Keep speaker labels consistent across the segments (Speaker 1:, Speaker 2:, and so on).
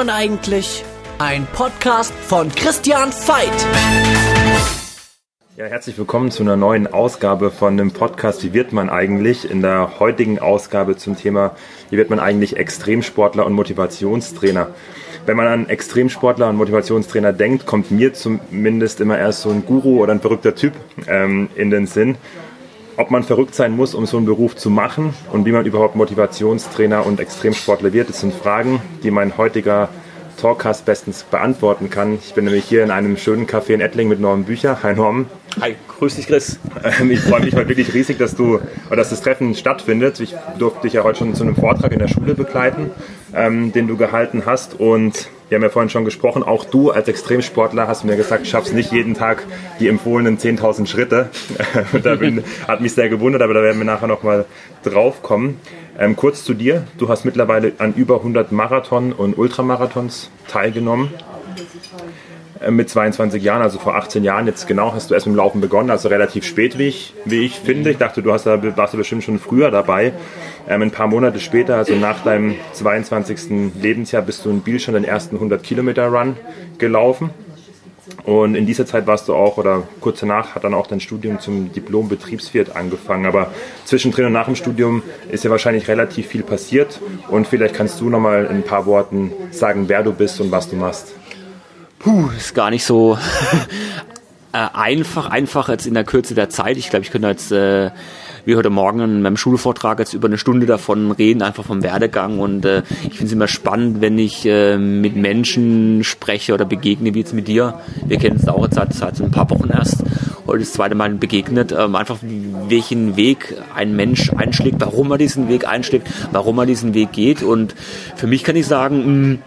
Speaker 1: man eigentlich? Ein Podcast von Christian Veit.
Speaker 2: Ja, herzlich willkommen zu einer neuen Ausgabe von dem Podcast Wie wird man eigentlich? In der heutigen Ausgabe zum Thema Wie wird man eigentlich Extremsportler und Motivationstrainer? Wenn man an Extremsportler und Motivationstrainer denkt, kommt mir zumindest immer erst so ein Guru oder ein verrückter Typ ähm, in den Sinn ob man verrückt sein muss, um so einen Beruf zu machen und wie man überhaupt Motivationstrainer und Extremsportler wird, das sind Fragen, die mein heutiger Talkcast bestens beantworten kann. Ich bin nämlich hier in einem schönen Café in Ettling mit Norman Bücher. Hi Norman.
Speaker 3: Hi, grüß dich Chris.
Speaker 2: Ähm, ich freue mich heute wirklich riesig, dass du oder dass das Treffen stattfindet. Ich durfte dich ja heute schon zu einem Vortrag in der Schule begleiten, ähm, den du gehalten hast und wir haben ja vorhin schon gesprochen, auch du als Extremsportler hast mir gesagt, schaffst nicht jeden Tag die empfohlenen 10.000 Schritte. da bin, hat mich sehr gewundert, aber da werden wir nachher nochmal drauf kommen. Ähm, kurz zu dir, du hast mittlerweile an über 100 Marathon und Ultramarathons teilgenommen. Äh, mit 22 Jahren, also vor 18 Jahren jetzt genau, hast du erst mit dem Laufen begonnen, also relativ spät, wie ich, wie ich finde. Ich dachte, du hast da, warst du bestimmt schon früher dabei. Ähm, ein paar Monate später, also nach deinem 22. Lebensjahr, bist du in Biel schon den ersten 100 Kilometer Run gelaufen. Und in dieser Zeit warst du auch, oder kurz danach hat dann auch dein Studium zum Diplom Betriebswirt angefangen. Aber zwischendrin und nach dem Studium ist ja wahrscheinlich relativ viel passiert. Und vielleicht kannst du nochmal in ein paar Worten sagen, wer du bist und was du machst.
Speaker 3: Puh, ist gar nicht so äh, einfach, einfach jetzt in der Kürze der Zeit. Ich glaube, ich könnte jetzt äh, wie heute Morgen in meinem Schulvortrag jetzt über eine Stunde davon reden, einfach vom Werdegang. Und äh, ich finde es immer spannend, wenn ich äh, mit Menschen spreche oder begegne, wie jetzt mit dir. Wir kennen uns auch jetzt seit, seit ein paar Wochen erst. Heute das zweite Mal begegnet. Ähm, einfach welchen Weg ein Mensch einschlägt, warum er diesen Weg einschlägt, warum er diesen Weg geht. Und für mich kann ich sagen, mh,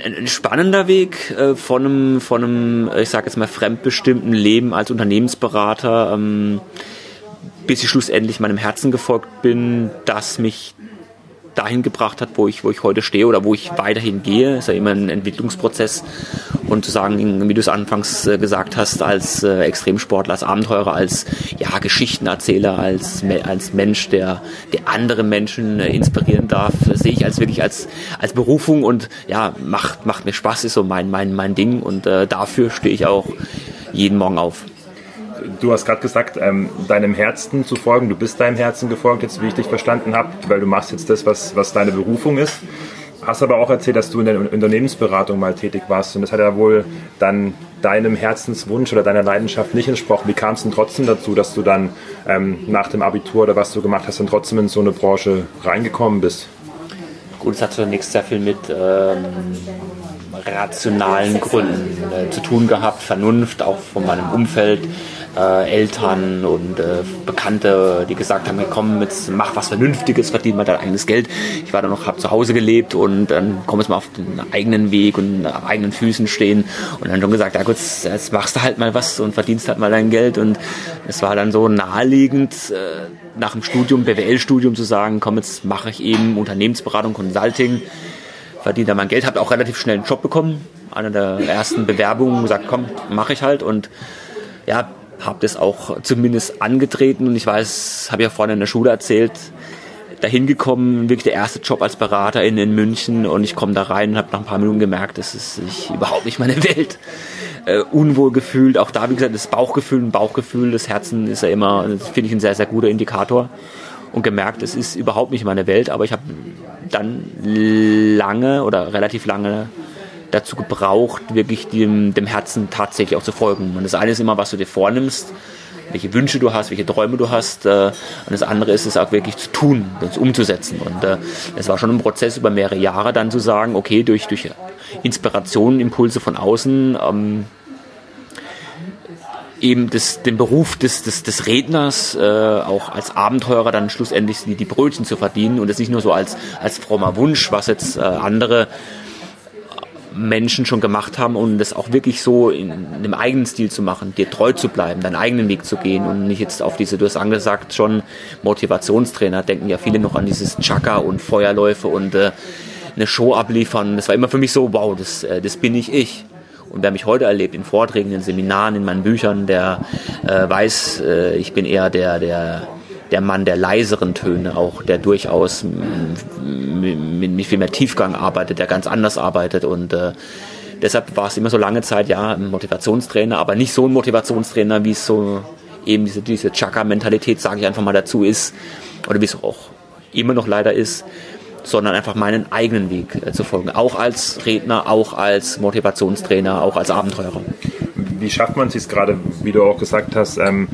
Speaker 3: ein, ein spannender Weg äh, von einem, von einem, ich sage jetzt mal, fremdbestimmten Leben als Unternehmensberater, ähm, bis ich schlussendlich meinem Herzen gefolgt bin, das mich dahin gebracht hat, wo ich, wo ich heute stehe oder wo ich weiterhin gehe. Ist ja immer ein Entwicklungsprozess. Und zu sagen, wie du es anfangs äh, gesagt hast, als äh, Extremsportler, als Abenteurer, als ja, Geschichtenerzähler, als, als Mensch, der, der andere Menschen äh, inspirieren darf, sehe ich als wirklich als, als Berufung und ja, macht, macht mir Spaß, ist so mein, mein, mein Ding und äh, dafür stehe ich auch jeden Morgen auf
Speaker 2: du hast gerade gesagt, ähm, deinem Herzen zu folgen. Du bist deinem Herzen gefolgt, jetzt wie ich dich verstanden habe, weil du machst jetzt das, was, was deine Berufung ist. Hast aber auch erzählt, dass du in der Unternehmensberatung mal tätig warst und das hat ja wohl dann deinem Herzenswunsch oder deiner Leidenschaft nicht entsprochen. Wie kam es denn trotzdem dazu, dass du dann ähm, nach dem Abitur oder was du gemacht hast, dann trotzdem in so eine Branche reingekommen bist?
Speaker 3: Gut, es hat zunächst sehr viel mit ähm, rationalen Gründen äh, zu tun gehabt, Vernunft auch von meinem Umfeld äh, Eltern und äh, Bekannte, die gesagt haben, komm, jetzt mach was Vernünftiges, verdien mal dein eigenes Geld. Ich war dann noch, habe zu Hause gelebt und dann komm jetzt mal auf den eigenen Weg und auf eigenen Füßen stehen. Und dann schon gesagt, ja gut, jetzt machst du halt mal was und verdienst halt mal dein Geld. Und es war dann so naheliegend, äh, nach dem Studium, BWL-Studium zu sagen, komm, jetzt mache ich eben Unternehmensberatung, Consulting, verdiene da mein Geld, habe auch relativ schnell einen Job bekommen, eine der ersten Bewerbungen, gesagt, komm, mache ich halt. Und ja, habe das auch zumindest angetreten? Und ich weiß, habe ja vorhin in der Schule erzählt, dahin gekommen, wirklich der erste Job als Berater in, in München. Und ich komme da rein und habe nach ein paar Minuten gemerkt, das ist ich, überhaupt nicht meine Welt. Äh, unwohl gefühlt, auch da, wie gesagt, das Bauchgefühl, ein Bauchgefühl, das Herzen ist ja immer, finde ich, ein sehr, sehr guter Indikator. Und gemerkt, es ist überhaupt nicht meine Welt, aber ich habe dann lange oder relativ lange dazu gebraucht, wirklich dem, dem Herzen tatsächlich auch zu folgen. Und das eine ist immer, was du dir vornimmst, welche Wünsche du hast, welche Träume du hast. Äh, und das andere ist es auch wirklich zu tun, das umzusetzen. Und äh, es war schon ein Prozess über mehrere Jahre dann zu sagen, okay, durch, durch Inspirationen, Impulse von außen, ähm, eben das, den Beruf des, des, des Redners äh, auch als Abenteurer dann schlussendlich die, die Brötchen zu verdienen und das nicht nur so als, als frommer Wunsch, was jetzt äh, andere Menschen schon gemacht haben und das auch wirklich so in, einem eigenen Stil zu machen, dir treu zu bleiben, deinen eigenen Weg zu gehen und nicht jetzt auf diese, du hast angesagt, schon Motivationstrainer, denken ja viele noch an dieses Chaka und Feuerläufe und äh, eine Show abliefern. Das war immer für mich so, wow, das, äh, das bin ich ich. Und wer mich heute erlebt, in Vorträgen, in Seminaren, in meinen Büchern, der äh, weiß, äh, ich bin eher der, der der Mann der leiseren Töne, auch der durchaus mit, viel mehr Tiefgang arbeitet, der ganz anders arbeitet und äh, deshalb war es immer so lange Zeit, ja, ein Motivationstrainer, aber nicht so ein Motivationstrainer, wie es so eben diese, diese Chaka-Mentalität, sage ich einfach mal dazu, ist, oder wie es auch immer noch leider ist, sondern einfach meinen eigenen Weg äh, zu folgen. Auch als Redner, auch als Motivationstrainer, auch als Abenteurer.
Speaker 2: Wie schafft man es gerade, wie du auch gesagt hast, ähm,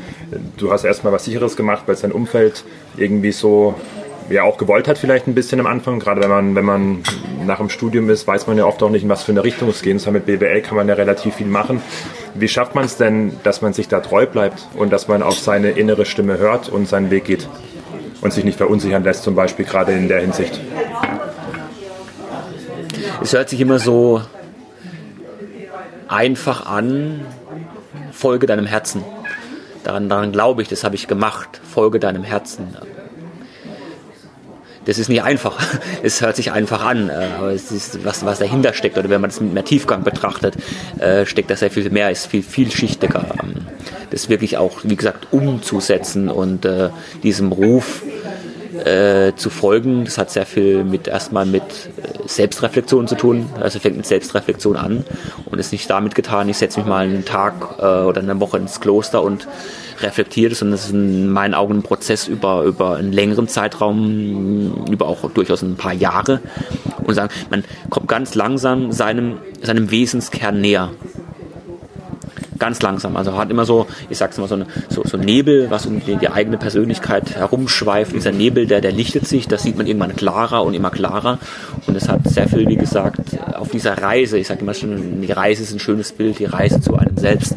Speaker 2: du hast erstmal was Sicheres gemacht, weil es dein Umfeld irgendwie so ja auch gewollt hat vielleicht ein bisschen am Anfang. Gerade wenn man, wenn man nach dem Studium ist, weiß man ja oft auch nicht, in was für eine Richtung es geht. Und mit BWL kann man ja relativ viel machen. Wie schafft man es denn, dass man sich da treu bleibt und dass man auf seine innere Stimme hört und seinen Weg geht? Und sich nicht verunsichern lässt, zum Beispiel gerade in der Hinsicht.
Speaker 3: Es hört sich immer so einfach an, folge deinem Herzen. Daran, daran glaube ich, das habe ich gemacht, folge deinem Herzen das ist nicht einfach. Es hört sich einfach an, äh, aber es ist, was, was dahinter steckt, oder wenn man das mit mehr Tiefgang betrachtet, äh, steckt da sehr viel mehr, ist viel vielschichtiger. Ähm, das wirklich auch, wie gesagt, umzusetzen und äh, diesem Ruf äh, zu folgen. Das hat sehr viel mit erstmal mit Selbstreflexion zu tun. Also fängt mit Selbstreflexion an und ist nicht damit getan, ich setze mich mal einen Tag äh, oder eine Woche ins Kloster und reflektiert, sondern es ist in meinen Augen ein Prozess über, über einen längeren Zeitraum, über auch durchaus ein paar Jahre. Und sagen, man kommt ganz langsam seinem, seinem Wesenskern näher ganz langsam. Also hat immer so, ich sag's mal, so, eine, so, so Nebel, was um die, die, eigene Persönlichkeit herumschweift. Dieser Nebel, der, der lichtet sich, das sieht man irgendwann klarer und immer klarer. Und es hat sehr viel, wie gesagt, auf dieser Reise, ich sage immer schon, die Reise ist ein schönes Bild, die Reise zu einem selbst,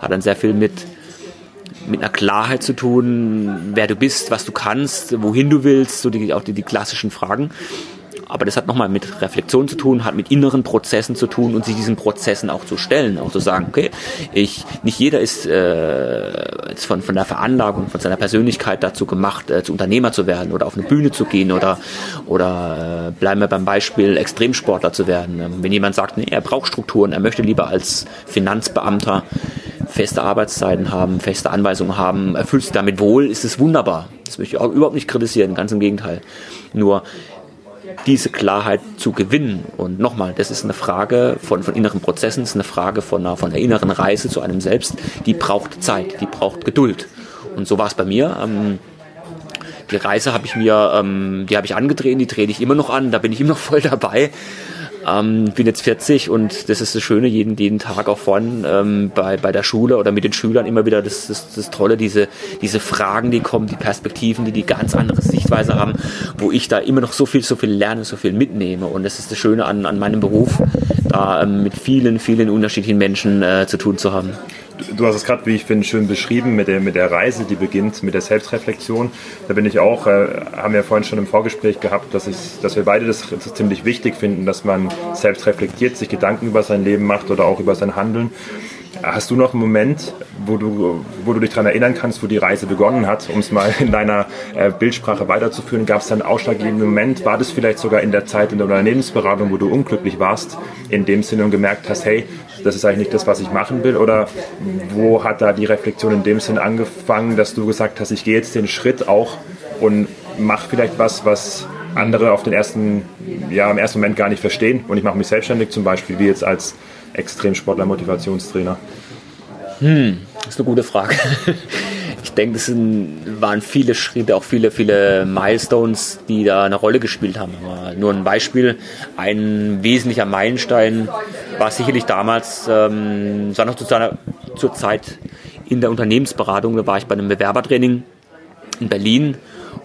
Speaker 3: hat dann sehr viel mit mit einer Klarheit zu tun, wer du bist, was du kannst, wohin du willst, so die, auch die, die klassischen Fragen. Aber das hat nochmal mit Reflexion zu tun, hat mit inneren Prozessen zu tun und sich diesen Prozessen auch zu stellen, auch zu sagen, okay, ich, nicht jeder ist äh, von, von der Veranlagung, von seiner Persönlichkeit dazu gemacht, äh, zu Unternehmer zu werden oder auf eine Bühne zu gehen oder, oder äh, bleiben wir beim Beispiel, Extremsportler zu werden. Ähm, wenn jemand sagt, nee, er braucht Strukturen, er möchte lieber als Finanzbeamter feste Arbeitszeiten haben, feste Anweisungen haben, erfüllt sich damit wohl, ist es wunderbar. Das möchte ich auch überhaupt nicht kritisieren, ganz im Gegenteil. Nur diese Klarheit zu gewinnen. Und nochmal, das ist eine Frage von, von inneren Prozessen, ist eine Frage von einer, von einer inneren Reise zu einem selbst. Die braucht Zeit, die braucht Geduld. Und so war es bei mir. Ähm, die Reise habe ich mir, ähm, die habe ich angedreht, die drehe ich immer noch an, da bin ich immer noch voll dabei. Ähm, bin jetzt 40 und das ist das Schöne, jeden, jeden Tag auch vorhin ähm, bei, bei der Schule oder mit den Schülern immer wieder das, das, das Tolle, diese, diese Fragen, die kommen, die Perspektiven, die die ganz andere Sichtweise haben, wo ich da immer noch so viel, so viel lerne, so viel mitnehme. Und das ist das Schöne an, an meinem Beruf, da ähm, mit vielen, vielen unterschiedlichen Menschen äh, zu tun zu haben.
Speaker 2: Du hast es gerade, wie ich finde, schön beschrieben mit der, mit der Reise, die beginnt mit der Selbstreflexion. Da bin ich auch, äh, haben wir vorhin schon im Vorgespräch gehabt, dass, ich, dass wir beide das, das ziemlich wichtig finden, dass man selbst reflektiert, sich Gedanken über sein Leben macht oder auch über sein Handeln. Hast du noch einen Moment, wo du, wo du dich daran erinnern kannst, wo die Reise begonnen hat, um es mal in deiner äh, Bildsprache weiterzuführen? Gab es da einen ausschlaggebenden Moment? War das vielleicht sogar in der Zeit in der Unternehmensberatung, wo du unglücklich warst, in dem Sinne und gemerkt hast, hey, das ist eigentlich nicht das, was ich machen will? Oder wo hat da die Reflexion in dem Sinn angefangen, dass du gesagt hast, ich gehe jetzt den Schritt auch und mache vielleicht was, was andere auf den ersten, ja, im ersten Moment gar nicht verstehen und ich mache mich selbstständig zum Beispiel, wie jetzt als Extremsportler, Motivationstrainer?
Speaker 3: Hm, ist eine gute Frage. Ich denke, es waren viele Schritte, auch viele, viele Milestones, die da eine Rolle gespielt haben. Aber nur ein Beispiel, ein wesentlicher Meilenstein war sicherlich damals, ähm, es war noch zu seiner, zur Zeit in der Unternehmensberatung, da war ich bei einem Bewerbertraining in Berlin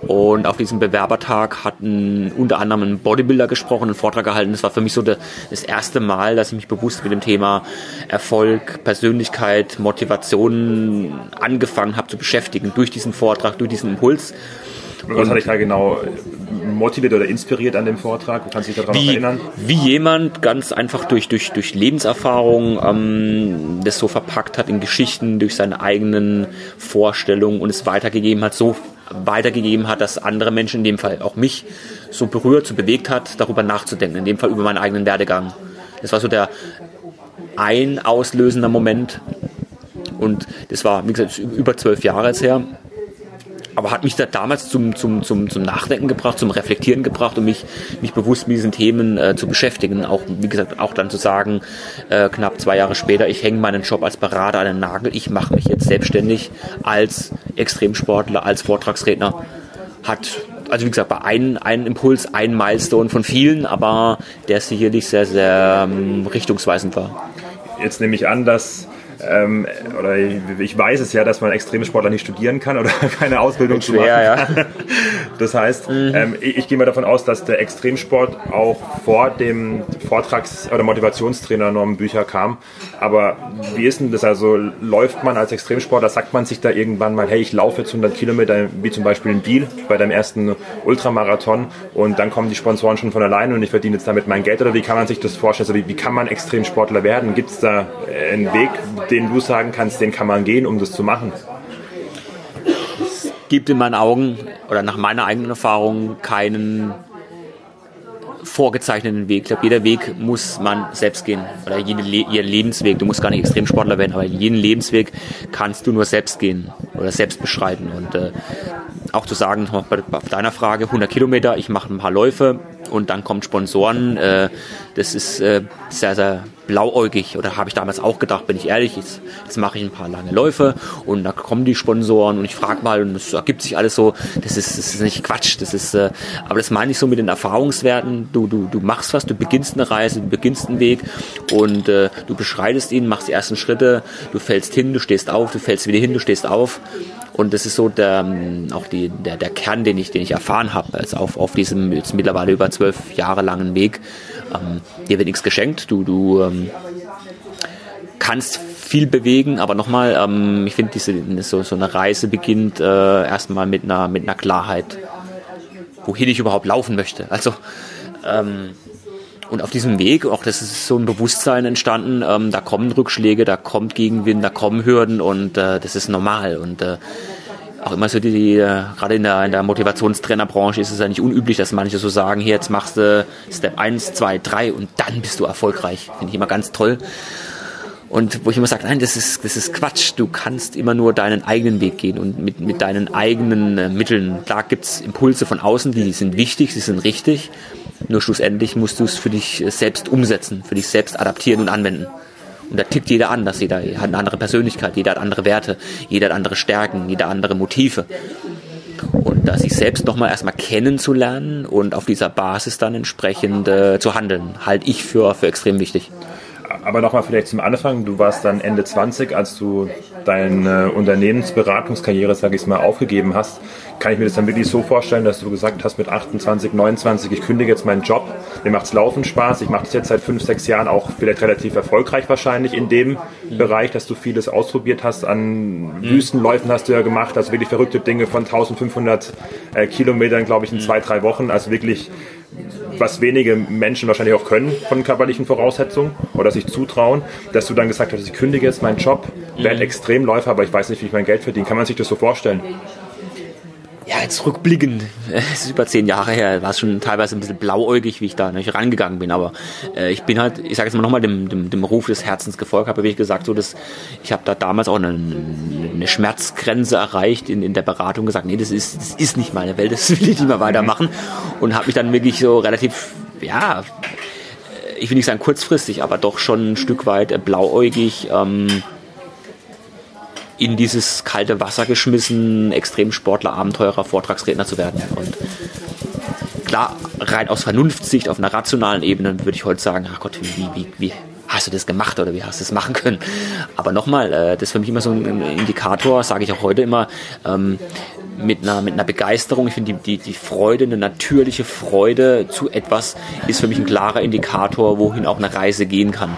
Speaker 3: und auf diesem Bewerbertag hatten unter anderem ein Bodybuilder gesprochen, einen Vortrag gehalten. Das war für mich so das erste Mal, dass ich mich bewusst mit dem Thema Erfolg, Persönlichkeit, Motivation angefangen habe zu beschäftigen durch diesen Vortrag, durch diesen Impuls.
Speaker 2: Was hat dich da genau motiviert oder inspiriert an dem Vortrag? Kannst du dich daran
Speaker 3: wie,
Speaker 2: erinnern?
Speaker 3: Wie jemand ganz einfach durch, durch, durch Lebenserfahrung ähm, das so verpackt hat in Geschichten, durch seine eigenen Vorstellungen und es weitergegeben hat, so weitergegeben hat, dass andere Menschen, in dem Fall auch mich, so berührt, so bewegt hat, darüber nachzudenken, in dem Fall über meinen eigenen Werdegang. Das war so der ein auslösender Moment und das war, wie gesagt, über zwölf Jahre jetzt her. Aber hat mich da damals zum, zum, zum, zum Nachdenken gebracht, zum Reflektieren gebracht und mich, mich bewusst mit diesen Themen äh, zu beschäftigen. Auch, wie gesagt, auch dann zu sagen, äh, knapp zwei Jahre später, ich hänge meinen Job als Berater an den Nagel, ich mache mich jetzt selbstständig als Extremsportler, als Vortragsredner. Hat, also wie gesagt, bei einem, einem Impuls, ein Milestone von vielen, aber der sicherlich sehr, sehr ähm, richtungsweisend war.
Speaker 2: Jetzt nehme ich an, dass ähm, oder ich weiß es ja, dass man Extremsportler nicht studieren kann oder keine Ausbildung zu machen
Speaker 3: ja.
Speaker 2: Das heißt, mhm. ähm, ich, ich, gehe mal davon aus, dass der Extremsport auch vor dem Vortrags- oder Motivationstrainer Norman Bücher kam. Aber wie ist denn das? Also läuft man als Extremsportler, sagt man sich da irgendwann mal, hey, ich laufe jetzt 100 Kilometer, wie zum Beispiel in Biel bei deinem ersten Ultramarathon und dann kommen die Sponsoren schon von alleine und ich verdiene jetzt damit mein Geld oder wie kann man sich das vorstellen? Also wie, wie kann man Extremsportler werden? Gibt es da einen Weg, den du sagen kannst, den kann man gehen, um das zu machen?
Speaker 3: Es gibt in meinen Augen oder nach meiner eigenen Erfahrung keinen vorgezeichneten Weg. Ich glaube, jeder Weg muss man selbst gehen. Oder jeder, jeder Lebensweg. Du musst gar nicht Extremsportler werden, aber jeden Lebensweg kannst du nur selbst gehen oder selbst beschreiten. Und äh, auch zu sagen, auf deiner Frage, 100 Kilometer, ich mache ein paar Läufe und dann kommen Sponsoren, äh, das ist äh, sehr, sehr blauäugig oder habe ich damals auch gedacht, bin ich ehrlich, jetzt, jetzt mache ich ein paar lange Läufe und da kommen die Sponsoren und ich frage mal und es ergibt sich alles so, das ist, das ist nicht Quatsch, das ist, äh, aber das meine ich so mit den Erfahrungswerten, du, du, du machst was, du beginnst eine Reise, du beginnst einen Weg und äh, du beschreitest ihn, machst die ersten Schritte, du fällst hin, du stehst auf, du fällst wieder hin, du stehst auf. Und das ist so der, ähm, auch die, der, der Kern, den ich, den ich erfahren habe, also auf, auf diesem jetzt mittlerweile über zwölf Jahre langen Weg. Ähm, dir wird nichts geschenkt, du, du ähm, kannst viel bewegen, aber nochmal, ähm, ich finde, so, so eine Reise beginnt äh, erstmal mit einer, mit einer Klarheit, wohin ich überhaupt laufen möchte. Also ähm, und auf diesem Weg, auch das ist so ein Bewusstsein entstanden, ähm, da kommen Rückschläge, da kommt Gegenwind, da kommen Hürden und äh, das ist normal. Und äh, auch immer so die, die äh, gerade in der, in der Motivationstrainerbranche ist es ja nicht unüblich, dass manche so sagen, hier jetzt machst du Step 1, 2, 3 und dann bist du erfolgreich. Finde ich immer ganz toll. Und wo ich immer sage, nein, das ist, das ist Quatsch. Du kannst immer nur deinen eigenen Weg gehen und mit, mit deinen eigenen äh, Mitteln. Klar gibt's Impulse von außen, die sind wichtig, sie sind richtig. Nur schlussendlich musst du es für dich selbst umsetzen, für dich selbst adaptieren und anwenden. Und da tickt jeder anders, jeder hat eine andere Persönlichkeit, jeder hat andere Werte, jeder hat andere Stärken, jeder andere Motive. Und da sich selbst nochmal erstmal kennenzulernen und auf dieser Basis dann entsprechend äh, zu handeln, halte ich für, für extrem wichtig.
Speaker 2: Aber nochmal vielleicht zum Anfang, du warst dann Ende 20, als du deine Unternehmensberatungskarriere, sage ich mal, aufgegeben hast. Kann ich mir das dann wirklich so vorstellen, dass du gesagt hast mit 28, 29, ich kündige jetzt meinen Job, mir macht's Laufen Spaß, ich mache das jetzt seit fünf, sechs Jahren auch vielleicht relativ erfolgreich wahrscheinlich in dem mhm. Bereich, dass du vieles ausprobiert hast, an mhm. Wüstenläufen hast du ja gemacht, also wirklich verrückte Dinge von 1500 äh, Kilometern, glaube ich, in mhm. zwei, drei Wochen, also wirklich was wenige Menschen wahrscheinlich auch können von körperlichen Voraussetzungen oder sich zutrauen, dass du dann gesagt hast, ich kündige jetzt meinen Job, werde mhm. Extremläufer, aber ich weiß nicht, wie ich mein Geld verdiene. Kann man sich das so vorstellen?
Speaker 3: Ja, jetzt rückblickend, es ist über zehn Jahre her, war es schon teilweise ein bisschen blauäugig, wie ich da nicht rangegangen bin, aber äh, ich bin halt, ich sage jetzt mal nochmal, dem, dem, dem Ruf des Herzens gefolgt, habe ich gesagt, so dass ich habe da damals auch eine, eine Schmerzgrenze erreicht in, in der Beratung, gesagt, nee, das ist, das ist nicht meine Welt, das will ich nicht mehr weitermachen. Und habe mich dann wirklich so relativ, ja, ich will nicht sagen kurzfristig, aber doch schon ein Stück weit blauäugig ähm, in dieses kalte Wasser geschmissen, Extremsportler, Abenteurer, Vortragsredner zu werden. Und klar, rein aus Vernunftsicht, auf einer rationalen Ebene würde ich heute sagen, ach Gott, wie, wie, wie hast du das gemacht oder wie hast du das machen können? Aber nochmal, äh, das ist für mich immer so ein Indikator, sage ich auch heute immer, ähm, mit einer, mit einer Begeisterung. Ich finde, die, die, die Freude, eine natürliche Freude zu etwas ist für mich ein klarer Indikator, wohin auch eine Reise gehen kann.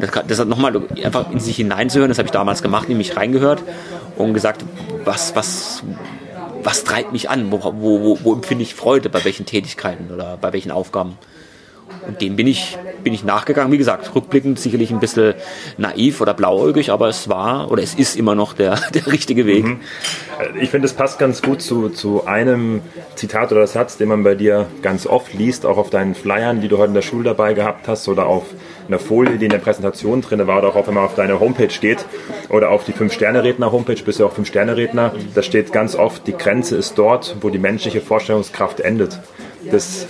Speaker 3: Das, das hat nochmal einfach in sich hineinzuhören, das habe ich damals gemacht, in mich reingehört und gesagt, was, was, was treibt mich an, wo, wo, wo, wo empfinde ich Freude, bei welchen Tätigkeiten oder bei welchen Aufgaben. Und dem bin ich, bin ich nachgegangen. Wie gesagt, rückblickend sicherlich ein bisschen naiv oder blauäugig, aber es war oder es ist immer noch der, der richtige Weg. Mhm.
Speaker 2: Ich finde, es passt ganz gut zu, zu einem Zitat oder Satz, den man bei dir ganz oft liest, auch auf deinen Flyern, die du heute in der Schule dabei gehabt hast oder auf einer Folie, die in der Präsentation drin war, oder auch wenn man auf deine Homepage geht oder auf die Fünf-Sterne-Redner-Homepage, bist du auch Fünf-Sterne-Redner, da steht ganz oft, die Grenze ist dort, wo die menschliche Vorstellungskraft endet. Das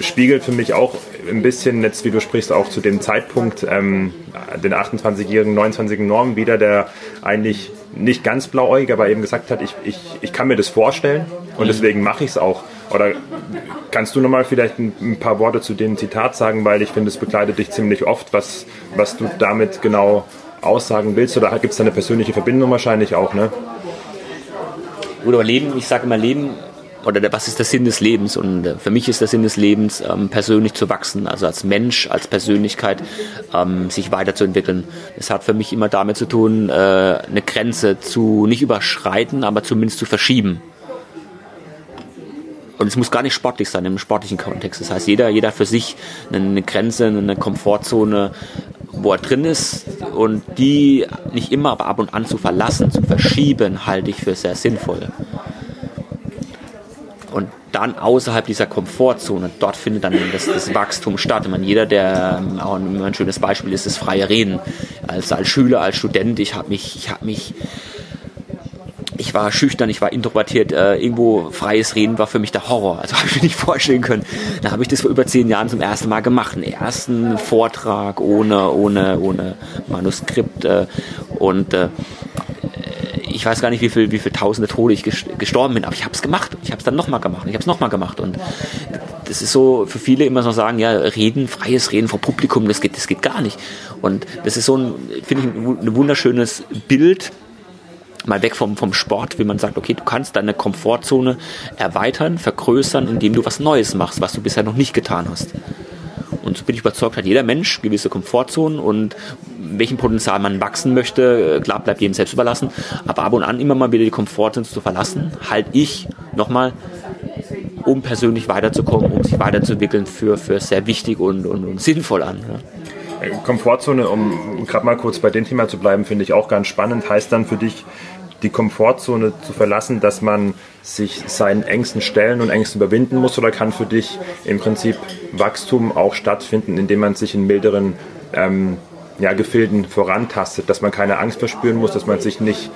Speaker 2: spiegelt für mich auch ein bisschen, jetzt wie du sprichst, auch zu dem Zeitpunkt ähm, den 28-jährigen, 29-jährigen Norm wieder, der eigentlich nicht ganz blauäugig, aber eben gesagt hat, ich, ich, ich kann mir das vorstellen und mhm. deswegen mache ich es auch. Oder kannst du nochmal vielleicht ein, paar Worte zu dem Zitat sagen, weil ich finde, es begleitet dich ziemlich oft, was, was du damit genau aussagen willst? Oder gibt es da eine persönliche Verbindung wahrscheinlich auch, ne?
Speaker 3: Oder Leben, ich sage immer, Leben oder der, was ist der Sinn des Lebens? Und äh, für mich ist der Sinn des Lebens, ähm, persönlich zu wachsen, also als Mensch, als Persönlichkeit, ähm, sich weiterzuentwickeln. Es hat für mich immer damit zu tun, äh, eine Grenze zu nicht überschreiten, aber zumindest zu verschieben. Und es muss gar nicht sportlich sein, im sportlichen Kontext. Das heißt, jeder, jeder für sich eine Grenze, eine Komfortzone, wo er drin ist und die nicht immer, aber ab und an zu verlassen, zu verschieben, halte ich für sehr sinnvoll dann außerhalb dieser Komfortzone, dort findet dann das, das Wachstum statt. Ich meine, jeder, der ähm, auch ein, schönes Beispiel ist, das freie Reden. Als, als Schüler, als Student, ich habe mich, ich habe mich ich war schüchtern, ich war introvertiert. Äh, irgendwo freies Reden war für mich der Horror. Also habe ich mir nicht vorstellen können. Da habe ich das vor über zehn Jahren zum ersten Mal gemacht. Einen ersten Vortrag ohne, ohne, ohne Manuskript. Äh, und äh, ich weiß gar nicht, wie viel, wie viel tausende Tode ich gestorben bin, aber ich habe es gemacht. Ich habe es dann nochmal gemacht. Ich habe es nochmal gemacht. Und das ist so für viele immer so sagen, ja, reden, freies Reden vor Publikum, das geht, das geht gar nicht. Und das ist so finde ich, ein wunderschönes Bild, mal weg vom, vom Sport, wie man sagt, okay, du kannst deine Komfortzone erweitern, vergrößern, indem du was Neues machst, was du bisher noch nicht getan hast. Und so bin ich überzeugt, hat jeder Mensch gewisse Komfortzonen und welchem Potenzial man wachsen möchte, klar bleibt jedem selbst überlassen. Aber ab und an immer mal wieder die Komfortzone zu verlassen, halte ich nochmal, um persönlich weiterzukommen, um sich weiterzuentwickeln, für, für sehr wichtig und, und, und sinnvoll an. Ja.
Speaker 2: Komfortzone, um gerade mal kurz bei dem Thema zu bleiben, finde ich auch ganz spannend. Heißt dann für dich, die Komfortzone zu verlassen, dass man sich seinen Ängsten stellen und Ängsten überwinden muss? Oder kann für dich im Prinzip Wachstum auch stattfinden, indem man sich in milderen ähm, ja, Gefilden vorantastet, dass man keine Angst verspüren muss, dass man sich nicht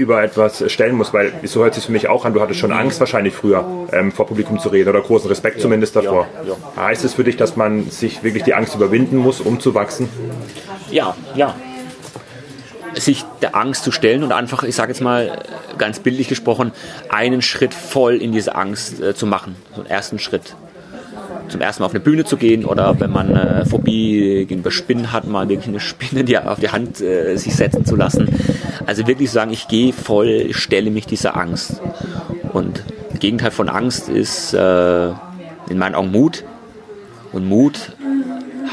Speaker 2: über etwas stellen muss, weil so hört sich für mich auch an, du hattest schon Angst wahrscheinlich früher ähm, vor Publikum zu reden oder großen Respekt ja, zumindest davor. Ja, ja. Heißt es für dich, dass man sich wirklich die Angst überwinden muss, um zu wachsen?
Speaker 3: Ja, ja, sich der Angst zu stellen und einfach, ich sage jetzt mal ganz bildlich gesprochen, einen Schritt voll in diese Angst äh, zu machen, so einen ersten Schritt. Zum ersten Mal auf eine Bühne zu gehen oder wenn man äh, Phobie gegenüber Spinnen hat, mal wirklich eine Spinne die auf die Hand äh, sich setzen zu lassen. Also wirklich sagen, ich gehe voll, ich stelle mich dieser Angst. Und das Gegenteil von Angst ist äh, in meinen Augen Mut. Und Mut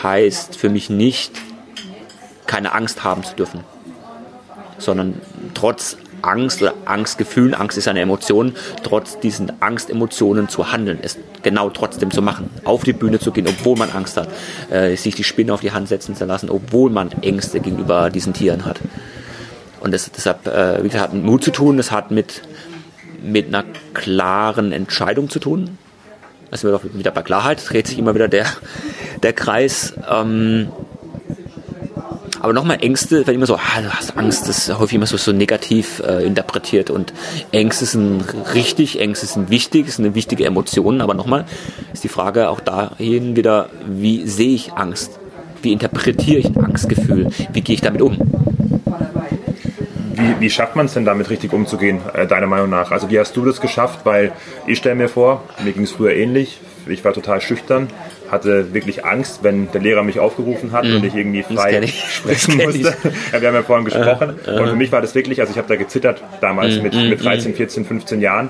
Speaker 3: heißt für mich nicht, keine Angst haben zu dürfen sondern trotz Angst oder Angstgefühlen, Angst ist eine Emotion, trotz diesen Angstemotionen zu handeln, es genau trotzdem zu machen, auf die Bühne zu gehen, obwohl man Angst hat, äh, sich die Spinne auf die Hand setzen zu lassen, obwohl man Ängste gegenüber diesen Tieren hat. Und das, deshalb, äh, wie gesagt, hat mit Mut zu tun, das hat mit, mit einer klaren Entscheidung zu tun. Also wieder bei Klarheit dreht sich immer wieder der, der Kreis. Ähm, aber nochmal Ängste, wenn immer so, ah, du hast Angst, das ist häufig immer so, so negativ äh, interpretiert. Und Ängste sind richtig, Ängste sind wichtig, sind eine wichtige Emotion. Aber nochmal ist die Frage auch dahin wieder, wie sehe ich Angst? Wie interpretiere ich ein Angstgefühl? Wie gehe ich damit um?
Speaker 2: Wie, wie, schafft man es denn damit richtig umzugehen, äh, deiner Meinung nach? Also wie hast du das geschafft? Weil ich stelle mir vor, mir ging es früher ähnlich. Ich war total schüchtern hatte wirklich Angst, wenn der Lehrer mich aufgerufen hat mm. und ich irgendwie frei ich. sprechen musste. ja, wir haben ja vorhin gesprochen. Äh, äh. Und für mich war das wirklich, also ich habe da gezittert damals mm, mit, mm, mit 13, 14, 15 Jahren.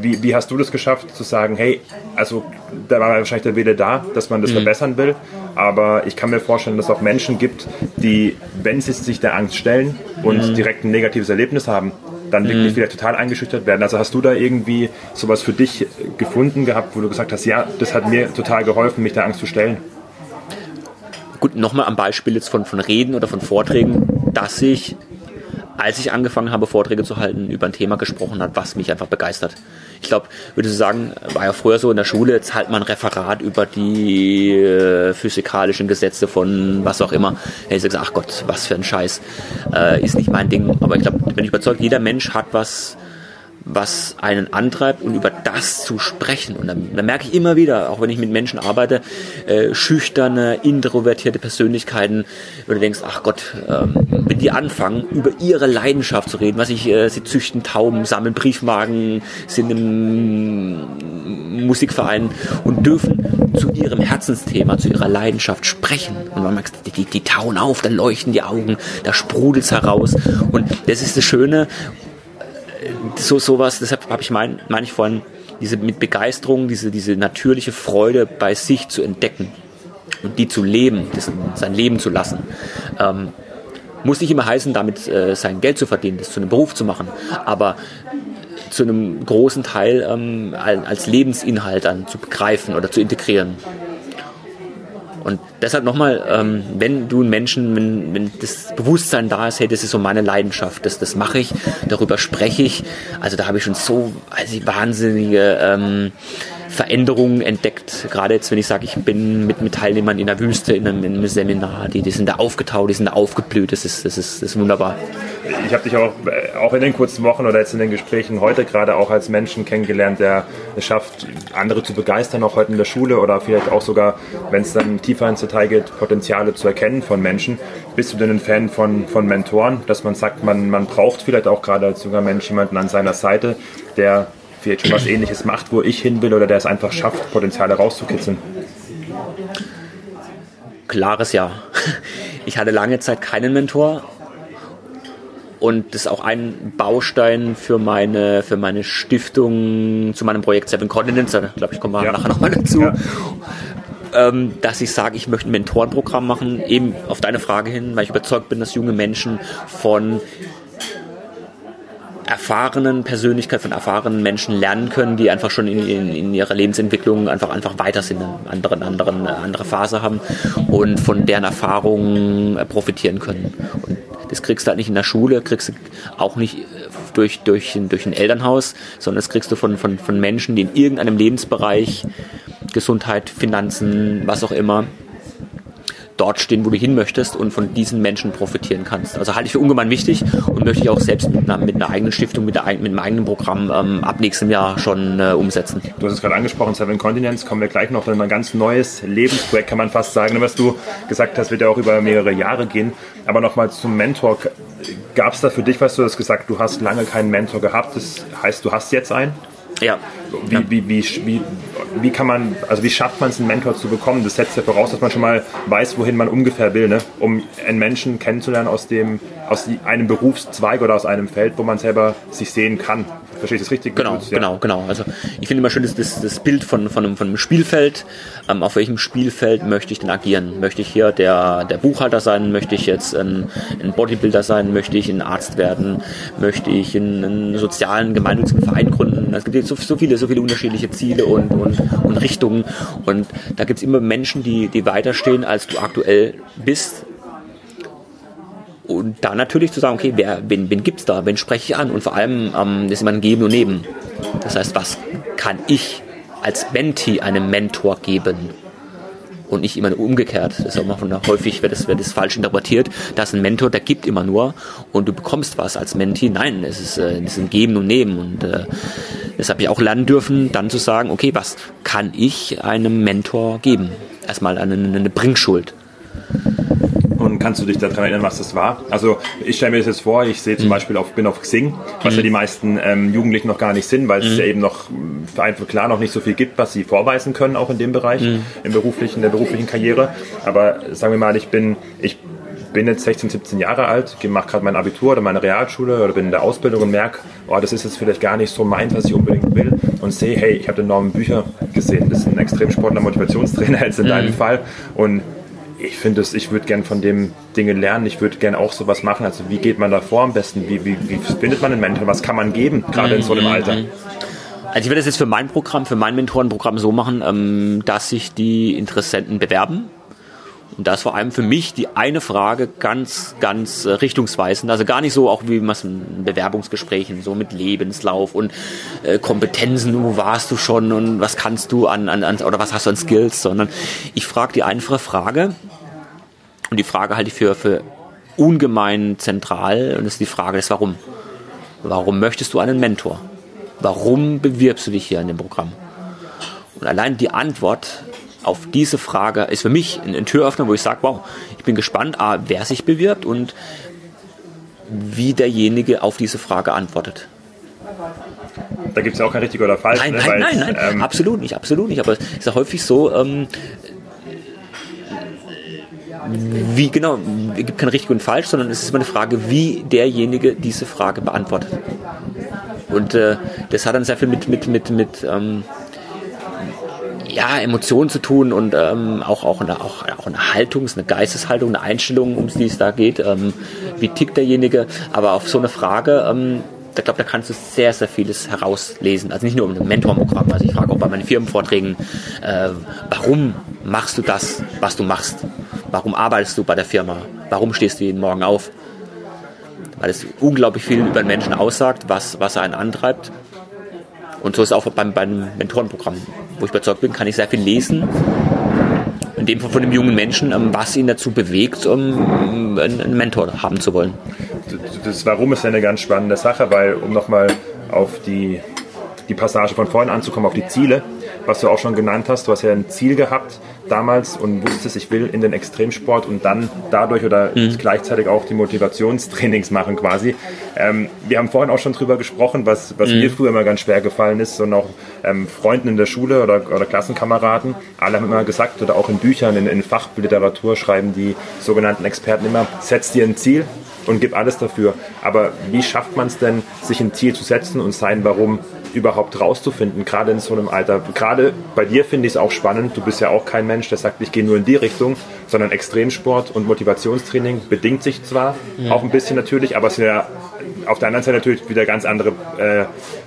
Speaker 2: Wie, wie hast du das geschafft zu sagen, hey, also da war wahrscheinlich der Wille da, dass man das mm. verbessern will, aber ich kann mir vorstellen, dass es auch Menschen gibt, die, wenn sie sich der Angst stellen und mm. direkt ein negatives Erlebnis haben, dann wirklich wieder total eingeschüchtert werden. Also hast du da irgendwie sowas für dich gefunden gehabt, wo du gesagt hast, ja, das hat mir total geholfen, mich der Angst zu stellen?
Speaker 3: Gut, nochmal am Beispiel jetzt von, von Reden oder von Vorträgen, dass ich, als ich angefangen habe, Vorträge zu halten, über ein Thema gesprochen hat, was mich einfach begeistert. Ich glaube, würde ich sagen, war ja früher so in der Schule, jetzt halt man ein Referat über die äh, physikalischen Gesetze von was auch immer. Hätte ich gesagt, ach Gott, was für ein Scheiß. Äh, ist nicht mein Ding. Aber ich glaube, bin ich überzeugt, jeder Mensch hat was, was einen antreibt und über das zu sprechen. Und dann, dann merke ich immer wieder, auch wenn ich mit Menschen arbeite, äh, schüchterne, introvertierte Persönlichkeiten, wo du denkst, ach Gott, ähm, wenn die anfangen, über ihre Leidenschaft zu reden, was ich, äh, sie züchten Tauben, sammeln Briefmarken, sind im Musikverein und dürfen zu ihrem Herzensthema, zu ihrer Leidenschaft sprechen. Und man merkt, die, die, die tauen auf, dann leuchten die Augen, da sprudelt's heraus. Und das ist das Schöne so sowas, deshalb habe ich mein, meine ich vorhin, diese mit Begeisterung, diese, diese natürliche Freude bei sich zu entdecken und die zu leben, das, sein Leben zu lassen. Ähm, muss nicht immer heißen, damit äh, sein Geld zu verdienen, das zu einem Beruf zu machen, aber zu einem großen Teil ähm, als Lebensinhalt dann zu begreifen oder zu integrieren. Und deshalb nochmal, ähm, wenn du einen Menschen, wenn, wenn das Bewusstsein da ist, hey, das ist so meine Leidenschaft, das, das mache ich, darüber spreche ich. Also da habe ich schon so also wahnsinnige ähm, Veränderungen entdeckt. Gerade jetzt, wenn ich sage, ich bin mit, mit Teilnehmern in der Wüste, in einem, in einem Seminar, die, die sind da aufgetaut, die sind da aufgeblüht, das ist, das ist, das ist wunderbar.
Speaker 2: Ich habe dich auch, äh, auch in den kurzen Wochen oder jetzt in den Gesprächen heute gerade auch als Menschen kennengelernt, der es schafft, andere zu begeistern, auch heute in der Schule oder vielleicht auch sogar, wenn es dann tiefer ins Detail geht, Potenziale zu erkennen von Menschen. Bist du denn ein Fan von, von Mentoren, dass man sagt, man, man braucht vielleicht auch gerade als junger Mensch jemanden an seiner Seite, der vielleicht schon was ähnliches macht, wo ich hin will oder der es einfach schafft, Potenziale rauszukitzeln?
Speaker 3: Klares Ja. Ich hatte lange Zeit keinen Mentor und das ist auch ein Baustein für meine, für meine Stiftung zu meinem Projekt Seven Continents. Da glaube ich, kommen wir ja. nachher nochmal dazu. Ja. Ähm, dass ich sage, ich möchte ein Mentorenprogramm machen, eben auf deine Frage hin, weil ich überzeugt bin, dass junge Menschen von erfahrenen Persönlichkeit, von erfahrenen Menschen lernen können, die einfach schon in, in, in ihrer Lebensentwicklung einfach, einfach weiter sind, eine andere, anderen, andere Phase haben und von deren Erfahrungen profitieren können. Und das kriegst du halt nicht in der Schule, kriegst du auch nicht äh, durch, durch, durch ein Elternhaus, sondern das kriegst du von, von, von Menschen, die in irgendeinem Lebensbereich, Gesundheit, Finanzen, was auch immer, dort stehen, wo du hin möchtest und von diesen Menschen profitieren kannst. Also halte ich für ungemein wichtig und möchte ich auch selbst mit einer, mit einer eigenen Stiftung, mit, der, mit einem eigenen Programm ähm, ab nächstem Jahr schon äh, umsetzen.
Speaker 2: Du hast es gerade angesprochen, Seven Continents, kommen wir gleich noch in ein ganz neues Lebensprojekt, kann man fast sagen. Was du gesagt hast, wird ja auch über mehrere Jahre gehen. Aber nochmal zum Mentor. Gab es da für dich, was du hast gesagt, du hast lange keinen Mentor gehabt. Das heißt, du hast jetzt einen?
Speaker 3: Ja.
Speaker 2: Wie, ja. Wie, wie, wie, wie, kann man, also wie schafft man es, einen Mentor zu bekommen? Das setzt ja voraus, dass man schon mal weiß, wohin man ungefähr will, ne? um einen Menschen kennenzulernen aus, dem, aus einem Berufszweig oder aus einem Feld, wo man selber sich sehen kann. Verstehe ich das richtig?
Speaker 3: Genau, ja. genau, genau. Also ich finde immer schön das, das, das Bild von, von, einem, von einem Spielfeld. Ähm, auf welchem Spielfeld möchte ich denn agieren? Möchte ich hier der, der Buchhalter sein? Möchte ich jetzt ein, ein Bodybuilder sein? Möchte ich ein Arzt werden? Möchte ich einen, einen sozialen, gemeinnützigen Verein gründen? Es gibt so, so viele, so viele unterschiedliche Ziele und, und, und Richtungen. Und da gibt es immer Menschen, die, die weiter stehen, als du aktuell bist und da natürlich zu sagen, okay, wer, wen, wen gibt es da, wen spreche ich an und vor allem, ähm, ist immer ein Geben und Nehmen. Das heißt, was kann ich als Mentee einem Mentor geben? Und nicht immer umgekehrt. Das ist auch mal häufig wird das, wird das falsch interpretiert. dass ein Mentor, der gibt immer nur und du bekommst was als Mentee. Nein, es ist, äh, es ist ein Geben und Nehmen. Und äh, das habe ich auch lernen dürfen, dann zu sagen, okay, was kann ich einem Mentor geben? Erstmal eine, eine Bringschuld.
Speaker 2: Kannst du dich daran erinnern, was das war? Also ich stelle mir das jetzt vor, ich sehe zum mhm. Beispiel auf, bin auf Xing, was mhm. ja die meisten ähm, Jugendlichen noch gar nicht sind, weil es mhm. ja eben noch für einfach klar noch nicht so viel gibt, was sie vorweisen können, auch in dem Bereich, mhm. im beruflichen, der beruflichen Karriere. Aber sagen wir mal, ich bin, ich bin jetzt 16, 17 Jahre alt, mache gerade mein Abitur oder meine Realschule oder bin in der Ausbildung und merke, oh, das ist jetzt vielleicht gar nicht so mein, was ich unbedingt will und sehe, hey, ich habe enorme Bücher gesehen, das ist ein Extremsportler, Motivationstrainer jetzt in mhm. deinem Fall und ich finde es, ich würde gern von dem Dinge lernen, ich würde gern auch sowas machen. Also wie geht man da vor am besten? Wie, wie, wie findet man einen Mentor? Was kann man geben, gerade in so einem Alter?
Speaker 3: Also ich werde das jetzt für mein Programm, für mein Mentorenprogramm so machen, ähm, dass sich die Interessenten bewerben. Und da ist vor allem für mich die eine Frage ganz, ganz äh, richtungsweisend. Also gar nicht so, auch wie man es in Bewerbungsgesprächen, so mit Lebenslauf und äh, Kompetenzen, wo warst du schon und was kannst du an, an, an oder was hast du an Skills, sondern ich frage die einfache Frage, und die Frage halte ich für, für ungemein zentral, und das ist die Frage des Warum. Warum möchtest du einen Mentor? Warum bewirbst du dich hier in dem Programm? Und allein die Antwort auf diese Frage ist für mich ein, Türöffner, wo ich sage, wow, ich bin gespannt, A, wer sich bewirbt und wie derjenige auf diese Frage antwortet.
Speaker 2: Da gibt es ja auch kein richtig oder falsch.
Speaker 3: Nein, ne? nein, nein, nein, ähm, absolut nicht, absolut nicht. Aber es ist ja häufig so, ähm, wie genau, es gibt kein richtig und falsch, sondern es ist immer eine Frage, wie derjenige diese Frage beantwortet. Und äh, das hat dann sehr viel mit, mit, mit, mit ähm, ja, Emotionen zu tun und ähm, auch, auch, eine, auch, auch eine Haltung, eine Geisteshaltung, eine Einstellung, um die es da geht. Ähm, wie tickt derjenige? Aber auf so eine Frage, ähm, ich glaube, da kannst du sehr, sehr vieles herauslesen. Also nicht nur um ein Mentorprogramm. Also ich frage auch bei meinen Firmenvorträgen, äh, warum machst du das, was du machst? Warum arbeitest du bei der Firma? Warum stehst du jeden Morgen auf? Weil es unglaublich viel über den Menschen aussagt, was, was einen antreibt. Und so ist es auch beim, beim Mentorenprogramm, wo ich überzeugt bin, kann ich sehr viel lesen. In dem Fall von dem jungen Menschen, ähm, was ihn dazu bewegt, um einen Mentor haben zu wollen.
Speaker 2: Das Warum ist eine ganz spannende Sache, weil um nochmal auf die, die Passage von vorhin anzukommen, auf die Ziele, was du auch schon genannt hast, du hast ja ein Ziel gehabt, damals und wusstest, ich will in den Extremsport und dann dadurch oder mhm. gleichzeitig auch die Motivationstrainings machen quasi. Ähm, wir haben vorhin auch schon drüber gesprochen, was, was mhm. mir früher immer ganz schwer gefallen ist und auch ähm, Freunden in der Schule oder, oder Klassenkameraden, alle haben immer gesagt oder auch in Büchern, in, in Fachliteratur schreiben die sogenannten Experten immer, setz dir ein Ziel, und gib alles dafür. Aber wie schafft man es denn, sich ein Ziel zu setzen und sein Warum überhaupt rauszufinden, gerade in so einem Alter. Gerade bei dir finde ich es auch spannend. Du bist ja auch kein Mensch, der sagt, ich gehe nur in die Richtung, sondern Extremsport und Motivationstraining bedingt sich zwar ja. auch ein bisschen natürlich, aber es sind ja auf der anderen Seite natürlich wieder ganz andere äh,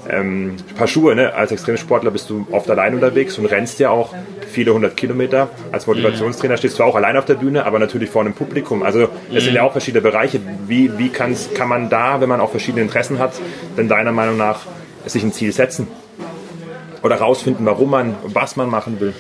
Speaker 2: ähm, Paar Schuhe. Ne? Als Extremsportler bist du oft allein unterwegs und rennst ja auch viele hundert Kilometer. Als Motivationstrainer stehst du auch allein auf der Bühne, aber natürlich vor einem Publikum. Also es sind ja auch verschiedene Bereiche. Wie, wie kann man da, wenn man auch verschiedene Interessen hat, denn deiner Meinung nach sich ein Ziel setzen oder rausfinden, warum man, was man machen will.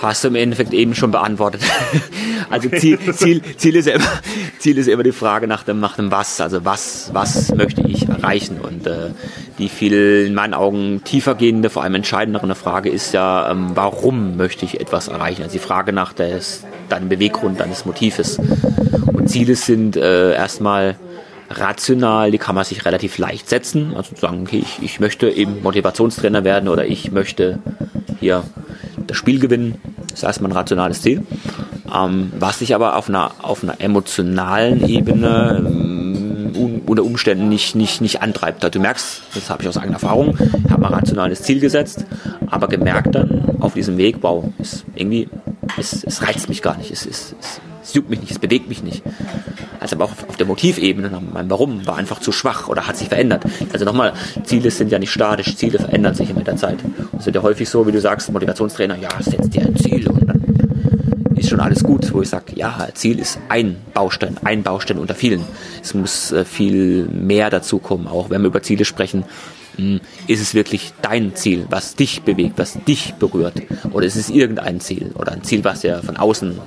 Speaker 3: Hast du im Endeffekt eben schon beantwortet. also Ziel, Ziel, Ziel, ist ja immer, Ziel ist immer die Frage nach dem, nach dem Was. Also was, was möchte ich erreichen? Und äh, die viel in meinen Augen tiefer gehende, vor allem entscheidendere Frage ist ja, ähm, warum möchte ich etwas erreichen? Also die Frage nach des, deinem Beweggrund, deines Motives. Und Ziele sind äh, erstmal rational, die kann man sich relativ leicht setzen. Also zu sagen, okay, ich, ich möchte eben Motivationstrainer werden oder ich möchte hier das Spiel gewinnen. Das ist erstmal ein rationales Ziel. Ähm, was sich aber auf einer, auf einer emotionalen Ebene ähm, unter Umständen nicht, nicht, nicht antreibt. Du merkst, das habe ich aus eigener Erfahrung, ich habe ein rationales Ziel gesetzt, aber gemerkt dann auf diesem Weg, wow, ist irgendwie, es, es reizt mich gar nicht, es, es, es, es juckt mich nicht, es bewegt mich nicht also aber auch auf der Motivebene, mein Warum war einfach zu schwach oder hat sich verändert. Also nochmal, Ziele sind ja nicht statisch, Ziele verändern sich mit der Zeit. Es sind ja häufig so, wie du sagst, Motivationstrainer, ja, setz dir ein Ziel und dann ist schon alles gut, wo ich sage, ja, Ziel ist ein Baustein, ein Baustein unter vielen. Es muss äh, viel mehr dazu kommen, auch wenn wir über Ziele sprechen. Hm, ist es wirklich dein Ziel, was dich bewegt, was dich berührt? Oder ist es irgendein Ziel oder ein Ziel, was ja von außen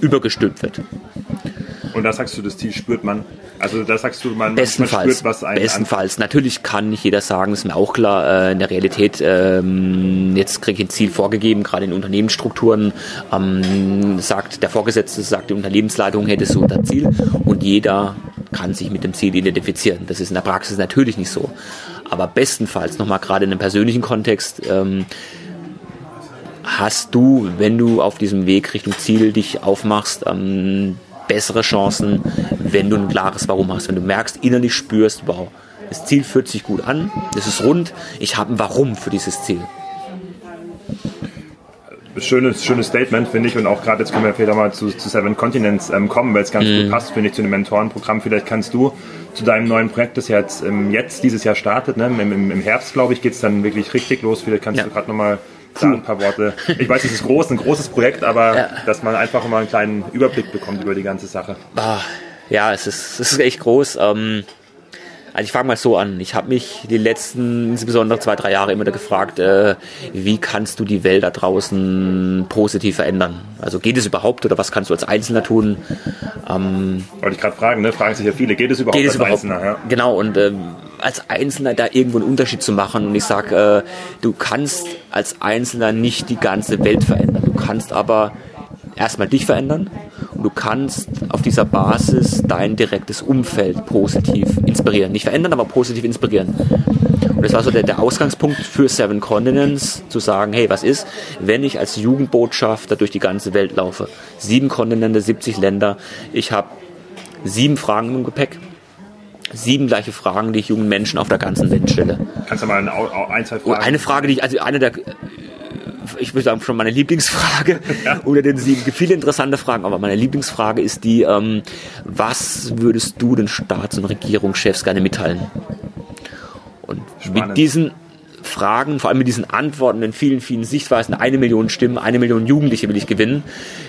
Speaker 3: übergestülpt wird?
Speaker 2: Und da sagst du, das Ziel spürt man. Also da sagst du, man,
Speaker 3: bestenfalls,
Speaker 2: man spürt, was einen
Speaker 3: Bestenfalls. Natürlich kann nicht jeder sagen, ist mir auch klar, äh, in der Realität, ähm, jetzt kriege ich ein Ziel vorgegeben, gerade in Unternehmensstrukturen, ähm, sagt der Vorgesetzte, sagt die Unternehmensleitung, hättest du das Ziel und jeder kann sich mit dem Ziel identifizieren. Das ist in der Praxis natürlich nicht so. Aber bestenfalls, nochmal gerade in einem persönlichen Kontext, ähm, hast du, wenn du auf diesem Weg Richtung Ziel dich aufmachst, ähm, bessere Chancen, wenn du ein klares Warum hast. Wenn du merkst, innerlich spürst, wow, das Ziel fühlt sich gut an, es ist rund, ich habe ein Warum für dieses Ziel.
Speaker 2: schönes, schönes Statement, finde ich. Und auch gerade jetzt können wir vielleicht mal zu, zu Seven Continents ähm, kommen, weil es ganz mhm. gut passt, finde ich, zu einem Mentorenprogramm. Vielleicht kannst du zu deinem neuen Projekt, das ja jetzt, ähm, jetzt dieses Jahr startet, ne? Im, im, im Herbst, glaube ich, geht es dann wirklich richtig los. Vielleicht kannst ja. du gerade nochmal sagen, ein paar Worte. Ich weiß, es ist groß, ein großes Projekt, aber ja. dass man einfach mal einen kleinen Überblick bekommt über die ganze Sache.
Speaker 3: Ah, ja, es ist, es ist echt groß. Ähm also ich fange mal so an. Ich habe mich die letzten, insbesondere zwei, drei Jahre immer gefragt, äh, wie kannst du die Welt da draußen positiv verändern? Also geht es überhaupt oder was kannst du als Einzelner tun?
Speaker 2: Ähm, Wollte ich gerade fragen, ne? fragen sich ja viele, geht es überhaupt geht es als überhaupt? Einzelner? Ja?
Speaker 3: Genau, und äh, als Einzelner da irgendwo einen Unterschied zu machen. Und ich sage, äh, du kannst als Einzelner nicht die ganze Welt verändern. Du kannst aber erstmal dich verändern und du kannst auf dieser Basis dein direktes Umfeld positiv inspirieren. Nicht verändern, aber positiv inspirieren. Und das war so der, der Ausgangspunkt für Seven Continents, zu sagen, hey, was ist, wenn ich als Jugendbotschafter durch die ganze Welt laufe? Sieben Kontinente, 70 Länder. Ich habe sieben Fragen im Gepäck sieben gleiche Fragen, die ich jungen Menschen auf der ganzen Welt stelle.
Speaker 2: Kannst du mal ein, ein zwei Fragen?
Speaker 3: Eine Frage, die ich, also eine der ich würde sagen, schon meine Lieblingsfrage ja. oder den sieben viele interessante Fragen, aber meine Lieblingsfrage ist die, ähm, was würdest du den Staats- und Regierungschefs gerne mitteilen? Und Spannend. mit diesen Fragen, vor allem mit diesen Antworten, in vielen, vielen Sichtweisen, eine Million Stimmen, eine Million Jugendliche will ich gewinnen.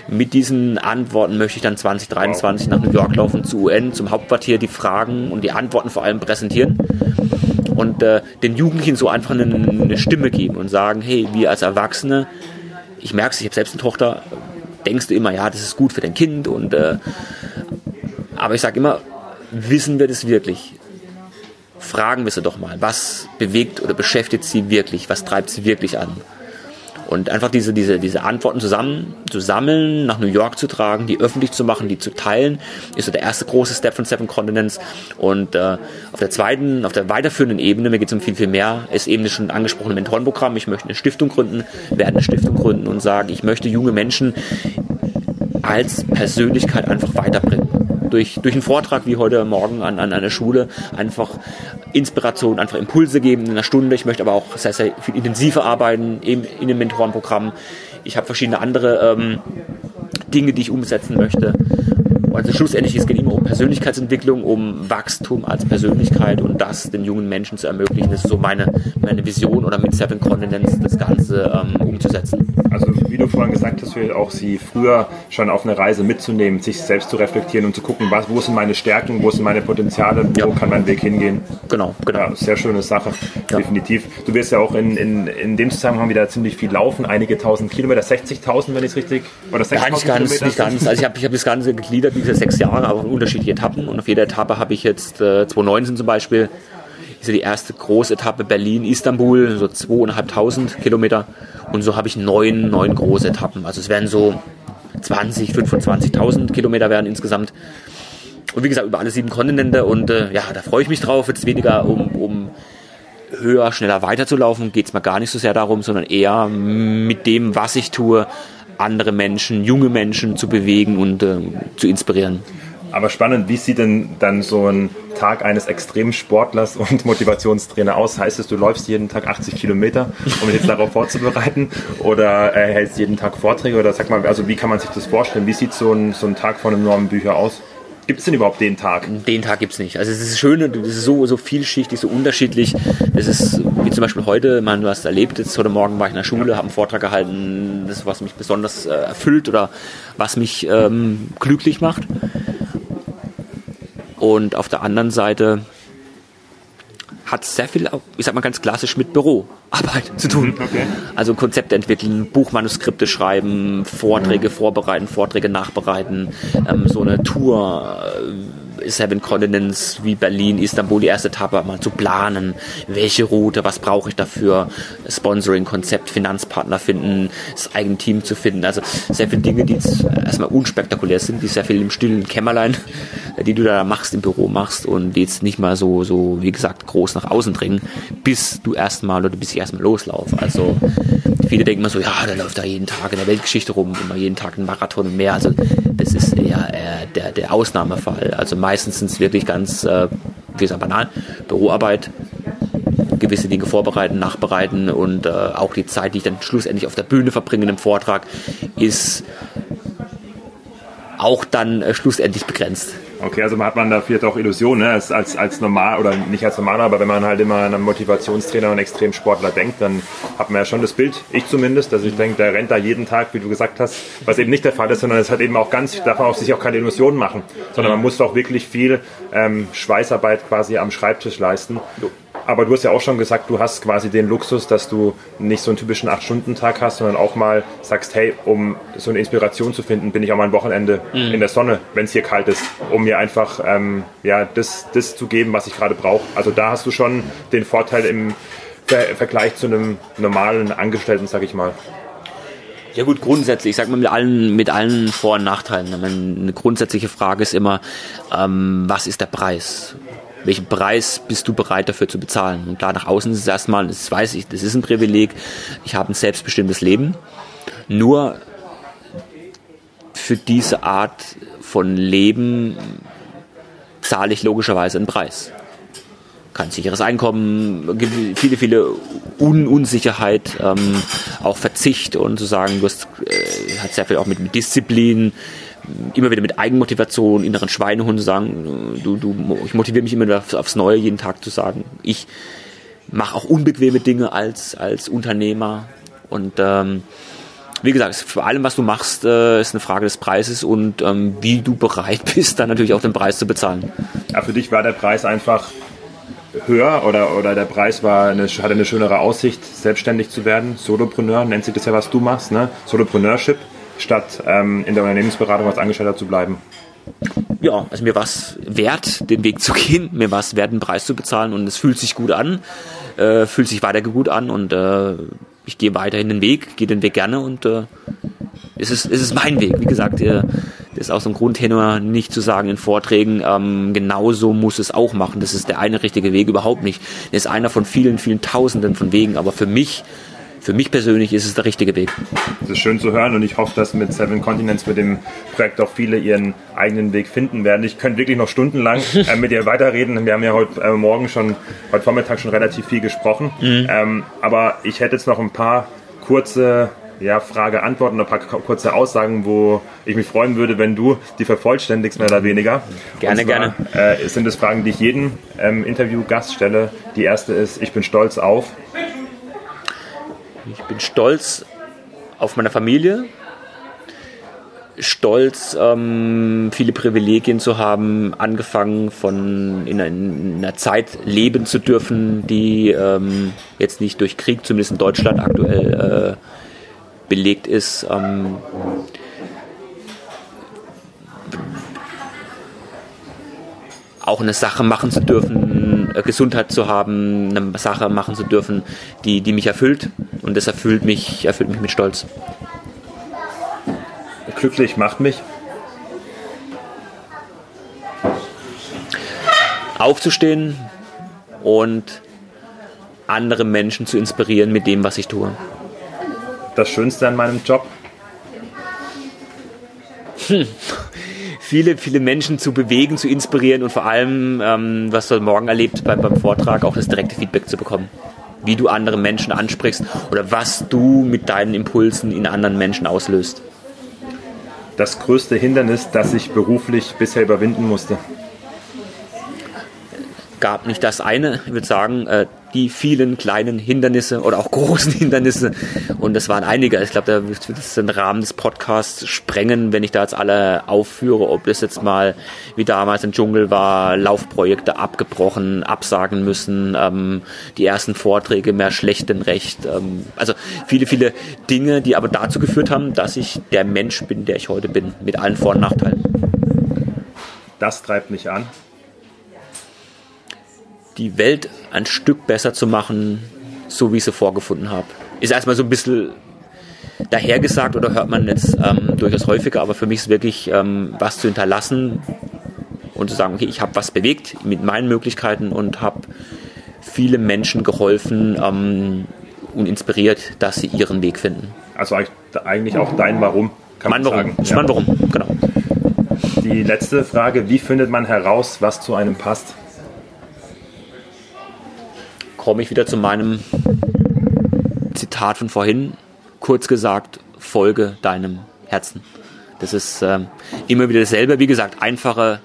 Speaker 3: Mit diesen Antworten möchte ich dann 2023 wow. nach New York laufen, zu UN, zum Hauptquartier, die Fragen und die Antworten vor allem präsentieren und äh, den Jugendlichen so einfach eine, eine, Stimme geben und sagen, hey, wir als Erwachsene, ich merke es, ich habe selbst eine Tochter, denkst du immer, ja, das ist gut für dein Kind und äh, aber ich sage immer, wissen wir das wirklich? Fragen wir sie doch mal, was bewegt oder beschäftigt sie wirklich, was treibt sie wirklich an? Und einfach diese, diese, diese Antworten zusammen zu sammeln, nach New York zu tragen, die öffentlich zu machen, die zu teilen, ist so der erste große Step von Seven Continents. Und äh, auf der zweiten, auf der weiterführenden Ebene, mir geht es um viel, viel mehr, ist eben das schon angesprochene Mentorenprogramm. Ich möchte eine Stiftung gründen, werde eine Stiftung gründen und sagen, ich möchte junge Menschen als Persönlichkeit einfach weiterbringen durch, durch einen Vortrag wie heute Morgen an, an einer Schule einfach Inspiration, einfach Impulse geben in einer Stunde. Ich möchte aber auch sehr, sehr viel intensiver arbeiten eben in dem Mentorenprogramm. Ich habe verschiedene andere ähm, Dinge, die ich umsetzen möchte. Also schlussendlich es geht immer um Persönlichkeitsentwicklung, um Wachstum als Persönlichkeit und das den jungen Menschen zu ermöglichen. Das ist so meine, meine Vision oder mit Seven Continents das Ganze ähm, umzusetzen.
Speaker 2: Also wie du vorhin gesagt hast, auch sie früher schon auf eine Reise mitzunehmen, sich selbst zu reflektieren und zu gucken, was, wo sind meine Stärken, wo sind meine Potenziale, wo ja. kann mein Weg hingehen.
Speaker 3: Genau, genau.
Speaker 2: Ja, sehr schöne Sache, ja. definitiv. Du wirst ja auch in, in, in dem Zusammenhang wieder ziemlich viel laufen, einige tausend Kilometer, 60.000, wenn ich es richtig,
Speaker 3: oder 60.000 ja, nicht ganz, nicht ganz. Also ich habe ich hab das Ganze gegliedert, diese sechs Jahre, aber unterschiedliche Etappen und auf jeder Etappe habe ich jetzt äh, 2019 zum Beispiel ist ja die erste Großetappe Berlin-Istanbul, so zweieinhalbtausend Kilometer. Und so habe ich neun, neun große Etappen. Also es werden so 20, 25.000 Kilometer werden insgesamt. Und wie gesagt, über alle sieben Kontinente. Und äh, ja, da freue ich mich drauf. Jetzt weniger um, um höher, schneller weiterzulaufen, geht es mir gar nicht so sehr darum, sondern eher mit dem, was ich tue, andere Menschen, junge Menschen zu bewegen und äh, zu inspirieren.
Speaker 2: Aber spannend, wie sieht denn dann so ein Tag eines Extremsportlers und Motivationstrainer aus? Heißt es, du läufst jeden Tag 80 Kilometer, um dich jetzt darauf vorzubereiten? Oder äh, hältst jeden Tag Vorträge? Oder sag mal, also wie kann man sich das vorstellen? Wie sieht so ein, so ein Tag von einem Normenbücher aus? Gibt es denn überhaupt den Tag?
Speaker 3: Den Tag gibt es nicht. Also es ist schön, es ist so, so vielschichtig, so unterschiedlich. Es ist wie zum Beispiel heute, man, du hast erlebt, jetzt heute Morgen war ich in der Schule, habe einen Vortrag gehalten, das was mich besonders äh, erfüllt oder was mich ähm, glücklich macht. Und auf der anderen Seite hat sehr viel, ich sag mal ganz klassisch, mit Büroarbeit zu tun. Okay. Also Konzepte entwickeln, Buchmanuskripte schreiben, Vorträge vorbereiten, Vorträge nachbereiten, ähm, so eine Tour äh, Seven Continents wie Berlin, Istanbul, die erste Etappe mal zu planen. Welche Route, was brauche ich dafür? Sponsoring-Konzept, Finanzpartner finden, das eigene Team zu finden. Also sehr viele Dinge, die erstmal unspektakulär sind, die sehr viel im stillen Kämmerlein, die du da machst, im Büro machst und die jetzt nicht mal so, so wie gesagt, groß nach außen dringen, bis du erstmal oder bis ich erstmal loslaufe. Also viele denken immer so, ja, der läuft da jeden Tag in der Weltgeschichte rum, immer jeden Tag ein Marathon und mehr. Also das ist eher, eher der, der Ausnahmefall. Also meistens sind es wirklich ganz, äh, wie gesagt, banal, Büroarbeit, gewisse Dinge vorbereiten, nachbereiten und äh, auch die Zeit, die ich dann schlussendlich auf der Bühne verbringe im Vortrag, ist auch dann äh, schlussendlich begrenzt.
Speaker 2: Okay, also hat man da vielleicht auch Illusionen, ne? als, als, als normal oder nicht als normaler, aber wenn man halt immer an einen Motivationstrainer und Extremsportler denkt, dann hat man ja schon das Bild, ich zumindest, dass ich denke, der rennt da jeden Tag, wie du gesagt hast, was eben nicht der Fall ist, sondern es hat eben auch ganz, darf man auch sich auch keine Illusionen machen, sondern man muss auch wirklich viel ähm, Schweißarbeit quasi am Schreibtisch leisten. Aber du hast ja auch schon gesagt, du hast quasi den Luxus, dass du nicht so einen typischen 8-Stunden-Tag hast, sondern auch mal sagst, hey, um so eine Inspiration zu finden, bin ich auch mal ein Wochenende mhm. in der Sonne, wenn es hier kalt ist, um mir einfach ähm, ja, das, das zu geben, was ich gerade brauche. Also da hast du schon den Vorteil im Ver Vergleich zu einem normalen Angestellten, sag ich mal.
Speaker 3: Ja gut, grundsätzlich, ich sag mal mit allen, mit allen Vor- und Nachteilen. Eine grundsätzliche Frage ist immer, ähm, was ist der Preis? Welchen Preis bist du bereit dafür zu bezahlen? Und da nach außen ist es erstmal, das weiß ich, das ist ein Privileg, ich habe ein selbstbestimmtes Leben. Nur für diese Art von Leben zahle ich logischerweise einen Preis. Kein sicheres Einkommen, viele, viele Un Unsicherheit, ähm, auch Verzicht und zu sagen, du hast, äh, hat sehr viel auch mit, mit Disziplin, immer wieder mit Eigenmotivation, inneren Schweinehund sagen, du, du, ich motiviere mich immer wieder aufs Neue, jeden Tag zu sagen, ich mache auch unbequeme Dinge als, als Unternehmer und ähm, wie gesagt, vor allem, was du machst, äh, ist eine Frage des Preises und ähm, wie du bereit bist, dann natürlich auch den Preis zu bezahlen.
Speaker 2: Ja, für dich war der Preis einfach höher oder, oder der Preis war eine, hatte eine schönere Aussicht, selbstständig zu werden. Solopreneur nennt sich das ja, was du machst, ne? Solopreneurship statt ähm, in der Unternehmensberatung als Angestellter zu bleiben?
Speaker 3: Ja, also mir war es wert, den Weg zu gehen, mir war es wert, einen Preis zu bezahlen und es fühlt sich gut an, äh, fühlt sich weiter gut an und äh, ich gehe weiterhin den Weg, gehe den Weg gerne und äh, es, ist, es ist mein Weg. Wie gesagt, äh, das ist auch so ein Grundtenor, nicht zu sagen in Vorträgen, ähm, genauso muss es auch machen. Das ist der eine richtige Weg überhaupt nicht. Das ist einer von vielen, vielen Tausenden von Wegen, aber für mich für mich persönlich ist es der richtige Weg.
Speaker 2: Das ist schön zu hören und ich hoffe, dass mit Seven Continents mit dem Projekt auch viele ihren eigenen Weg finden werden. Ich könnte wirklich noch stundenlang äh, mit dir weiterreden. Wir haben ja heute äh, Morgen schon, heute Vormittag schon relativ viel gesprochen. Mhm. Ähm, aber ich hätte jetzt noch ein paar kurze ja, Frage, Antworten, ein paar kurze Aussagen, wo ich mich freuen würde, wenn du die vervollständigst, mehr oder weniger.
Speaker 3: Gerne, zwar,
Speaker 2: gerne. Äh, sind es Fragen, die ich jedem ähm, Interviewgast stelle. Die erste ist, ich bin stolz auf.
Speaker 3: Ich bin stolz auf meine Familie, stolz, ähm, viele Privilegien zu haben, angefangen von in, in einer Zeit leben zu dürfen, die ähm, jetzt nicht durch Krieg, zumindest in Deutschland aktuell äh, belegt ist. Ähm, auch eine Sache machen zu dürfen, Gesundheit zu haben, eine Sache machen zu dürfen, die, die mich erfüllt. Und das erfüllt mich, erfüllt mich mit Stolz.
Speaker 2: Glücklich macht mich.
Speaker 3: Aufzustehen und andere Menschen zu inspirieren mit dem, was ich tue.
Speaker 2: Das Schönste an meinem Job?
Speaker 3: Hm viele, viele Menschen zu bewegen, zu inspirieren und vor allem, ähm, was du morgen erlebt beim, beim Vortrag, auch das direkte Feedback zu bekommen. Wie du andere Menschen ansprichst oder was du mit deinen Impulsen in anderen Menschen auslöst.
Speaker 2: Das größte Hindernis, das ich beruflich bisher überwinden musste
Speaker 3: gab nicht das eine, ich würde sagen, äh, die vielen kleinen Hindernisse oder auch großen Hindernisse. Und das waren einige. Ich glaube, da wird es den Rahmen des Podcasts sprengen, wenn ich da jetzt alle aufführe, ob das jetzt mal wie damals im Dschungel war, Laufprojekte abgebrochen, absagen müssen, ähm, die ersten Vorträge mehr schlecht denn recht. Ähm, also viele, viele Dinge, die aber dazu geführt haben, dass ich der Mensch bin, der ich heute bin, mit allen Vor- und Nachteilen.
Speaker 2: Das treibt mich an
Speaker 3: die Welt ein Stück besser zu machen, so wie ich sie vorgefunden habe. Ist erstmal so ein bisschen dahergesagt oder hört man jetzt ähm, durchaus häufiger, aber für mich ist wirklich ähm, was zu hinterlassen und zu sagen, okay, ich habe was bewegt mit meinen Möglichkeiten und habe viele Menschen geholfen ähm, und inspiriert, dass sie ihren Weg finden.
Speaker 2: Also eigentlich auch dein Warum,
Speaker 3: kann mein man Warum. sagen. Ja. Mein Warum, genau.
Speaker 2: Die letzte Frage, wie findet man heraus, was zu einem passt?
Speaker 3: Komme ich wieder zu meinem Zitat von vorhin. Kurz gesagt, folge deinem Herzen. Das ist ähm, immer wieder dasselbe. Wie gesagt, einfache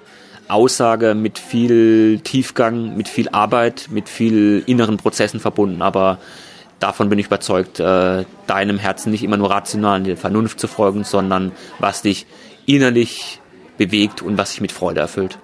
Speaker 3: Aussage mit viel Tiefgang, mit viel Arbeit, mit viel inneren Prozessen verbunden. Aber davon bin ich überzeugt, äh, deinem Herzen nicht immer nur rational in der Vernunft zu folgen, sondern was dich innerlich bewegt und was dich mit Freude erfüllt.